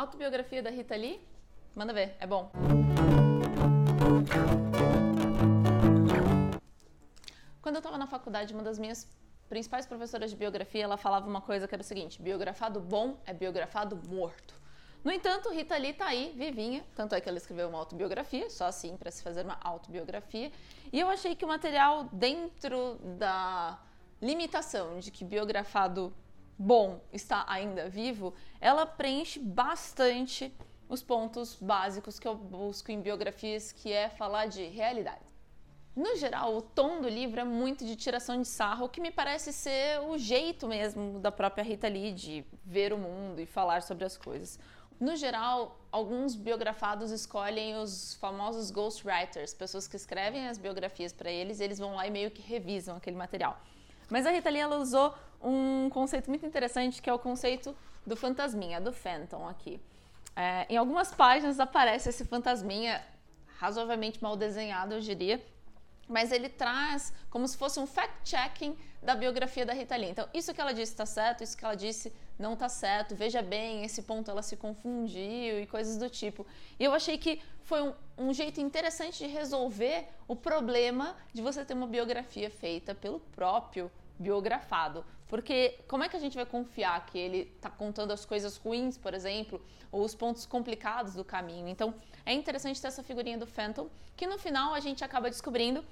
Autobiografia da Rita Lee? Manda ver, é bom. Quando eu estava na faculdade, uma das minhas principais professoras de biografia, ela falava uma coisa que era o seguinte: biografado bom é biografado morto. No entanto, Rita Lee tá aí, vivinha, tanto é que ela escreveu uma autobiografia, só assim para se fazer uma autobiografia. E eu achei que o material dentro da limitação de que biografado bom está ainda vivo, ela preenche bastante os pontos básicos que eu busco em biografias, que é falar de realidade. No geral, o tom do livro é muito de tiração de sarro, o que me parece ser o jeito mesmo da própria Rita Lee de ver o mundo e falar sobre as coisas. No geral, alguns biografados escolhem os famosos ghostwriters, pessoas que escrevem as biografias para eles, e eles vão lá e meio que revisam aquele material. Mas a Rita Lee ela usou um conceito muito interessante que é o conceito do fantasminha, do phantom aqui. É, em algumas páginas aparece esse fantasminha razoavelmente mal desenhado, eu diria, mas ele traz como se fosse um fact-checking da biografia da Rita Lee. Então, isso que ela disse está certo, isso que ela disse não está certo, veja bem, esse ponto ela se confundiu e coisas do tipo. E eu achei que foi um, um jeito interessante de resolver o problema de você ter uma biografia feita pelo próprio biografado. Porque como é que a gente vai confiar que ele está contando as coisas ruins, por exemplo, ou os pontos complicados do caminho? Então é interessante ter essa figurinha do Phantom, que no final a gente acaba descobrindo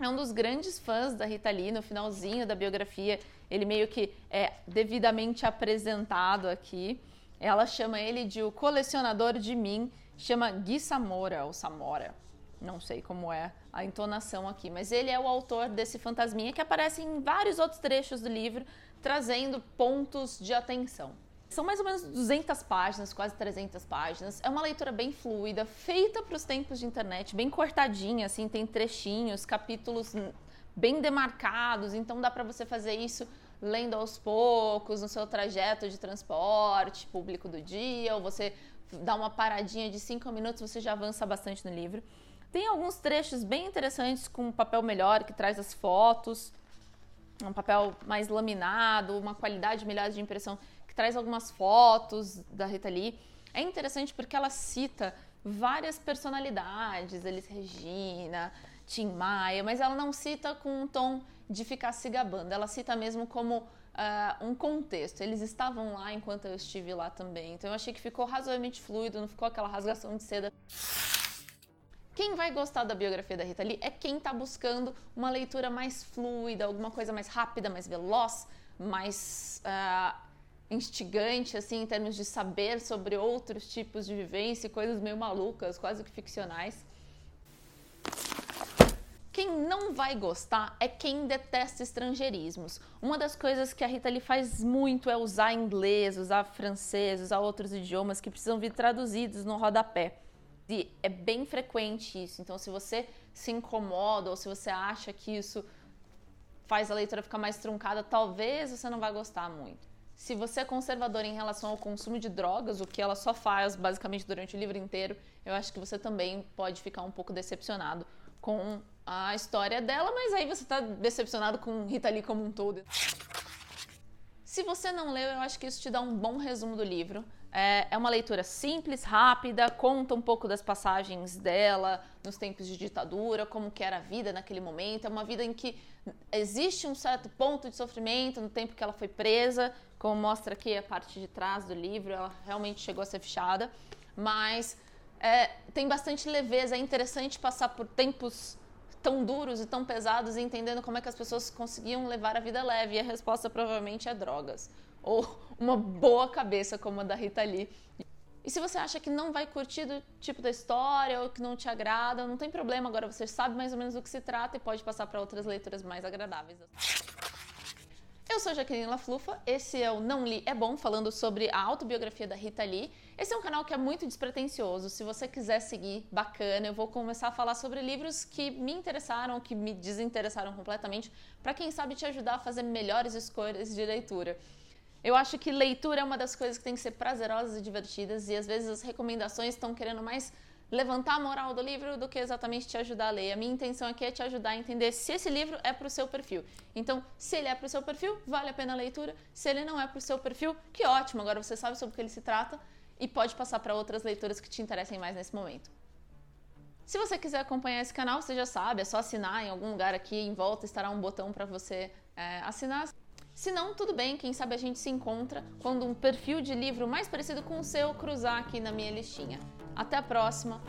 é um dos grandes fãs da Rita Lee, no finalzinho da biografia, ele meio que é devidamente apresentado aqui. Ela chama ele de o colecionador de mim, chama Gui Samora, ou Samora não sei como é a entonação aqui, mas ele é o autor desse fantasminha que aparece em vários outros trechos do livro, trazendo pontos de atenção. São mais ou menos 200 páginas, quase 300 páginas. É uma leitura bem fluida, feita para os tempos de internet, bem cortadinha, assim, tem trechinhos, capítulos bem demarcados, então dá para você fazer isso lendo aos poucos no seu trajeto de transporte público do dia, ou você dá uma paradinha de cinco minutos, você já avança bastante no livro. Tem alguns trechos bem interessantes com papel melhor que traz as fotos, um papel mais laminado, uma qualidade melhor de impressão que traz algumas fotos da Rita Lee. É interessante porque ela cita várias personalidades, Elis Regina, Tim Maia, mas ela não cita com um tom de ficar se gabando, ela cita mesmo como uh, um contexto. Eles estavam lá enquanto eu estive lá também, então eu achei que ficou razoavelmente fluido, não ficou aquela rasgação de seda. Quem vai gostar da biografia da Rita Lee é quem está buscando uma leitura mais fluida, alguma coisa mais rápida, mais veloz, mais uh, instigante, assim, em termos de saber sobre outros tipos de vivência e coisas meio malucas, quase que ficcionais. Quem não vai gostar é quem detesta estrangeirismos. Uma das coisas que a Rita Lee faz muito é usar inglês, usar francês, usar outros idiomas que precisam vir traduzidos no rodapé. E é bem frequente isso. Então, se você se incomoda ou se você acha que isso faz a leitura ficar mais truncada, talvez você não vai gostar muito. Se você é conservador em relação ao consumo de drogas, o que ela só faz basicamente durante o livro inteiro, eu acho que você também pode ficar um pouco decepcionado com a história dela, mas aí você está decepcionado com Rita Lee como um todo. Se você não leu, eu acho que isso te dá um bom resumo do livro. É, é uma leitura simples, rápida, conta um pouco das passagens dela nos tempos de ditadura, como que era a vida naquele momento. É uma vida em que existe um certo ponto de sofrimento no tempo que ela foi presa, como mostra aqui a parte de trás do livro, ela realmente chegou a ser fechada, mas é, tem bastante leveza, é interessante passar por tempos tão duros e tão pesados e entendendo como é que as pessoas conseguiam levar a vida leve. E a resposta provavelmente é drogas ou uma boa cabeça como a da Rita Lee. E se você acha que não vai curtir do tipo da história ou que não te agrada, não tem problema, agora você sabe mais ou menos do que se trata e pode passar para outras leituras mais agradáveis. Eu sou Jaqueline Laflufa, esse é o Não Li é Bom, falando sobre a autobiografia da Rita Lee. Esse é um canal que é muito despretensioso, se você quiser seguir, bacana. Eu vou começar a falar sobre livros que me interessaram, que me desinteressaram completamente, para quem sabe te ajudar a fazer melhores escolhas de leitura. Eu acho que leitura é uma das coisas que tem que ser prazerosas e divertidas, e às vezes as recomendações estão querendo mais levantar a moral do livro do que exatamente te ajudar a ler. A minha intenção aqui é te ajudar a entender se esse livro é para o seu perfil. Então, se ele é para o seu perfil, vale a pena a leitura. Se ele não é para o seu perfil, que ótimo, agora você sabe sobre o que ele se trata e pode passar para outras leituras que te interessem mais nesse momento. Se você quiser acompanhar esse canal, você já sabe, é só assinar em algum lugar aqui em volta, estará um botão para você é, assinar. Se não, tudo bem, quem sabe a gente se encontra quando um perfil de livro mais parecido com o seu cruzar aqui na minha listinha. Até a próxima!